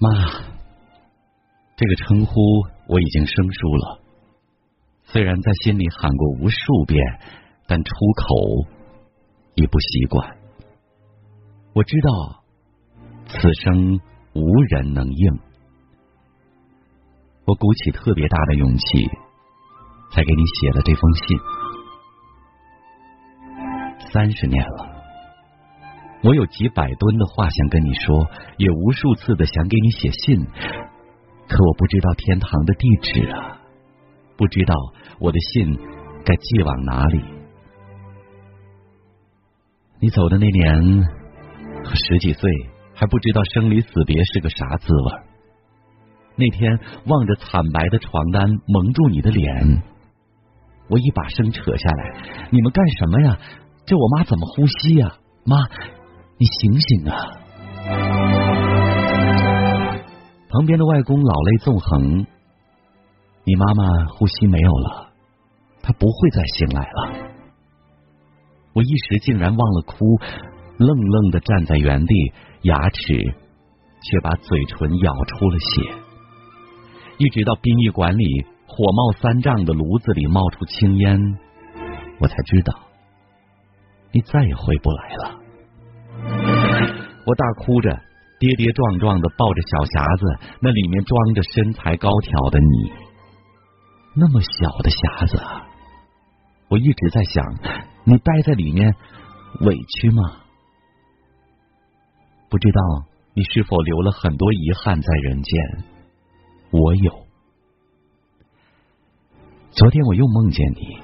妈，这个称呼我已经生疏了。虽然在心里喊过无数遍，但出口已不习惯。我知道此生无人能应。我鼓起特别大的勇气，才给你写了这封信。三十年了，我有几百吨的话想跟你说，也无数次的想给你写信，可我不知道天堂的地址啊，不知道我的信该寄往哪里。你走的那年，十几岁，还不知道生离死别是个啥滋味。那天望着惨白的床单蒙住你的脸，我一把声扯下来：“你们干什么呀？这我妈怎么呼吸呀？妈，你醒醒啊！”旁边的外公老泪纵横：“你妈妈呼吸没有了，她不会再醒来了。”我一时竟然忘了哭，愣愣的站在原地，牙齿却把嘴唇咬出了血。一直到殡仪馆里火冒三丈的炉子里冒出青烟，我才知道你再也回不来了。我大哭着，跌跌撞撞的抱着小匣子，那里面装着身材高挑的你，那么小的匣子，我一直在想，你待在里面委屈吗？不知道你是否留了很多遗憾在人间。我有。昨天我又梦见你，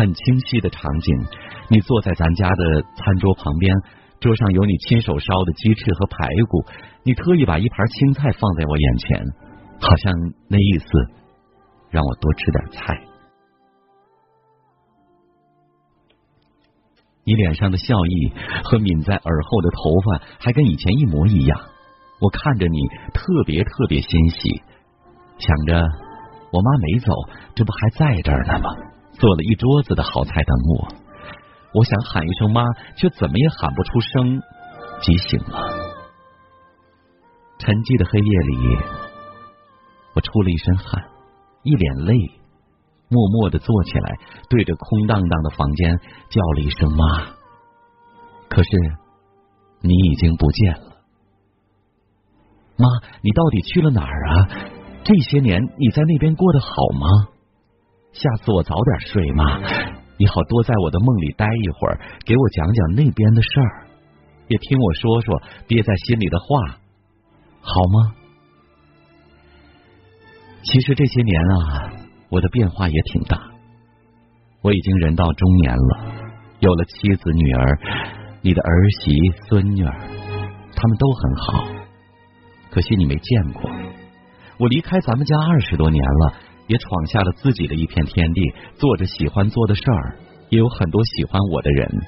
很清晰的场景，你坐在咱家的餐桌旁边，桌上有你亲手烧的鸡翅和排骨，你特意把一盘青菜放在我眼前，好像那意思让我多吃点菜。你脸上的笑意和抿在耳后的头发还跟以前一模一样。我看着你，特别特别欣喜，想着我妈没走，这不还在这儿呢吗？做了一桌子的好菜等我。我想喊一声妈，却怎么也喊不出声，急醒了。沉寂的黑夜里，我出了一身汗，一脸泪，默默的坐起来，对着空荡荡的房间叫了一声妈。可是你已经不见了。妈，你到底去了哪儿啊？这些年你在那边过得好吗？下次我早点睡，妈，你好多在我的梦里待一会儿，给我讲讲那边的事儿，也听我说说憋在心里的话，好吗？其实这些年啊，我的变化也挺大，我已经人到中年了，有了妻子、女儿，你的儿媳、孙女儿，他们都很好。可惜你没见过，我离开咱们家二十多年了，也闯下了自己的一片天地，做着喜欢做的事儿，也有很多喜欢我的人。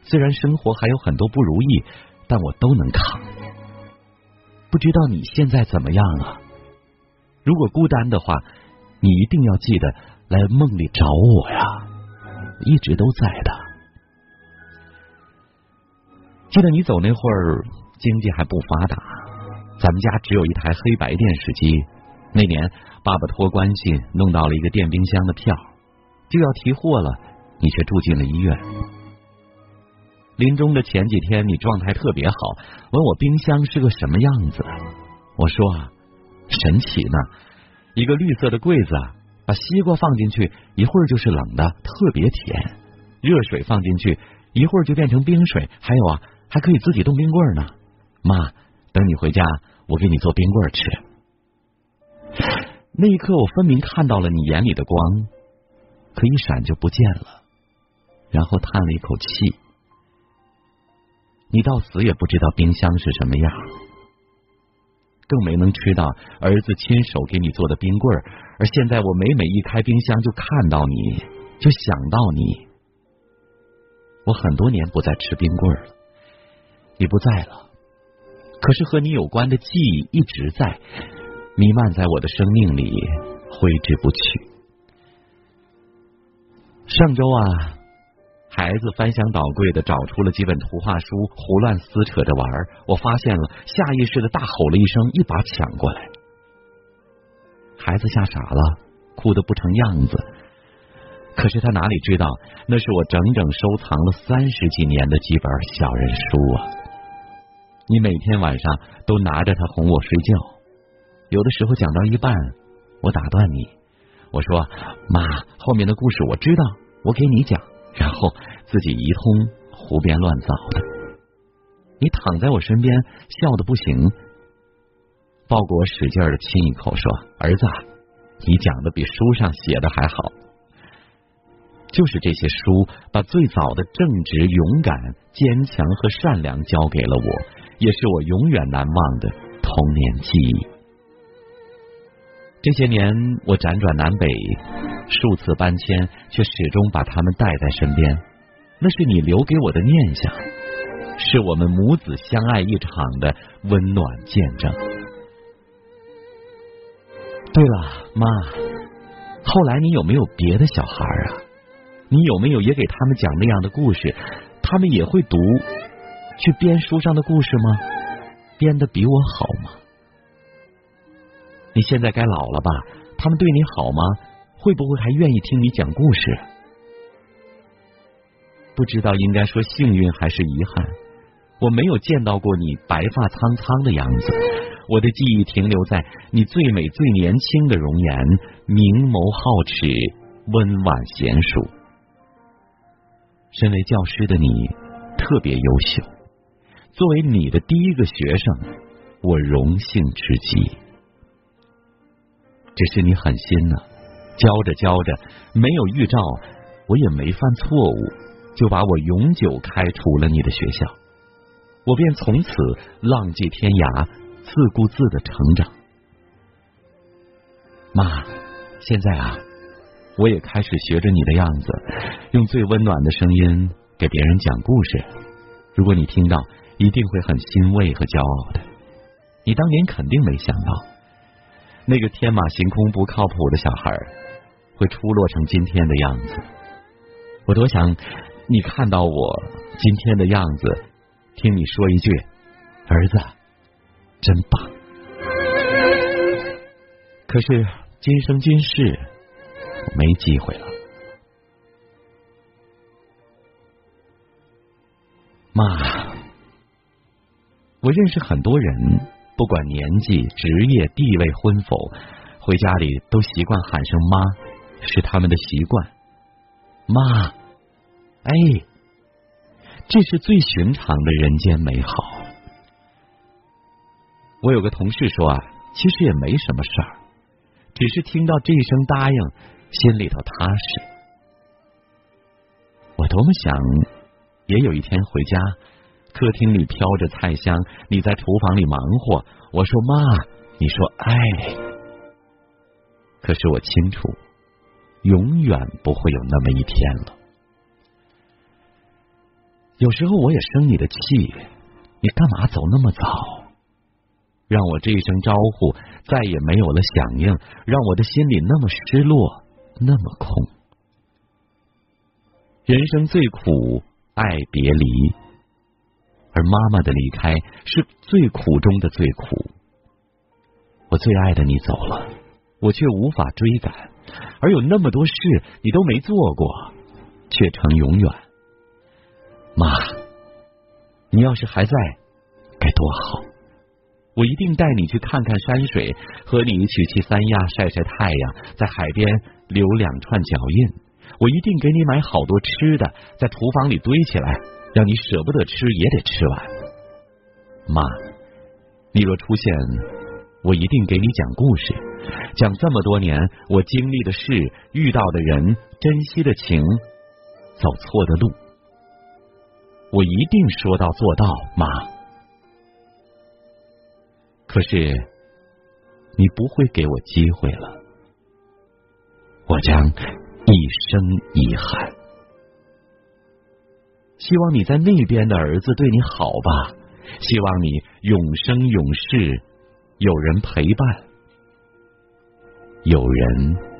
虽然生活还有很多不如意，但我都能扛。不知道你现在怎么样啊？如果孤单的话，你一定要记得来梦里找我呀，一直都在的。记得你走那会儿，经济还不发达。咱们家只有一台黑白电视机。那年，爸爸托关系弄到了一个电冰箱的票，就要提货了，你却住进了医院。临终的前几天，你状态特别好，问我冰箱是个什么样子。我说啊，神奇呢，一个绿色的柜子啊，把西瓜放进去，一会儿就是冷的，特别甜；热水放进去，一会儿就变成冰水。还有啊，还可以自己冻冰棍呢，妈。等你回家，我给你做冰棍吃。那一刻，我分明看到了你眼里的光，可一闪就不见了。然后叹了一口气。你到死也不知道冰箱是什么样，更没能吃到儿子亲手给你做的冰棍儿而现在，我每每一开冰箱，就看到你，就想到你。我很多年不再吃冰棍儿了，你不在了。可是和你有关的记忆一直在弥漫在我的生命里，挥之不去。上周啊，孩子翻箱倒柜的找出了几本图画书，胡乱撕扯着玩。我发现了，下意识的大吼了一声，一把抢过来。孩子吓傻了，哭得不成样子。可是他哪里知道，那是我整整收藏了三十几年的几本小人书啊！你每天晚上都拿着它哄我睡觉，有的时候讲到一半，我打断你，我说：“妈，后面的故事我知道，我给你讲。”然后自己一通胡编乱造的。你躺在我身边，笑的不行，抱过我使劲的亲一口，说：“儿子，你讲的比书上写的还好。”就是这些书，把最早的正直、勇敢、坚强和善良教给了我，也是我永远难忘的童年记忆。这些年，我辗转南北，数次搬迁，却始终把他们带在身边。那是你留给我的念想，是我们母子相爱一场的温暖见证。对了，妈，后来你有没有别的小孩啊？你有没有也给他们讲那样的故事？他们也会读，去编书上的故事吗？编的比我好吗？你现在该老了吧？他们对你好吗？会不会还愿意听你讲故事？不知道应该说幸运还是遗憾，我没有见到过你白发苍苍的样子，我的记忆停留在你最美最年轻的容颜，明眸皓齿，温婉娴熟。身为教师的你特别优秀，作为你的第一个学生，我荣幸之极。只是你狠心呢，教着教着没有预兆，我也没犯错误，就把我永久开除了你的学校，我便从此浪迹天涯，自顾自的成长。妈，现在啊。我也开始学着你的样子，用最温暖的声音给别人讲故事。如果你听到，一定会很欣慰和骄傲的。你当年肯定没想到，那个天马行空、不靠谱的小孩会出落成今天的样子。我多想你看到我今天的样子，听你说一句：“儿子，真棒。”可是今生今世。没机会了，妈，我认识很多人，不管年纪、职业、地位、婚否，回家里都习惯喊声妈，是他们的习惯。妈，哎，这是最寻常的人间美好。我有个同事说啊，其实也没什么事儿，只是听到这一声答应。心里头踏实，我多么想也有一天回家，客厅里飘着菜香，你在厨房里忙活，我说妈，你说哎，可是我清楚，永远不会有那么一天了。有时候我也生你的气，你干嘛走那么早？让我这一声招呼再也没有了响应，让我的心里那么失落。那么空，人生最苦，爱别离，而妈妈的离开是最苦中的最苦。我最爱的你走了，我却无法追赶，而有那么多事你都没做过，却成永远。妈，你要是还在，该多好。我一定带你去看看山水，和你一起去三亚晒晒太阳，在海边留两串脚印。我一定给你买好多吃的，在厨房里堆起来，让你舍不得吃也得吃完。妈，你若出现，我一定给你讲故事，讲这么多年我经历的事、遇到的人、珍惜的情、走错的路，我一定说到做到，妈。可是，你不会给我机会了，我将一生遗憾。希望你在那边的儿子对你好吧，希望你永生永世有人陪伴，有人。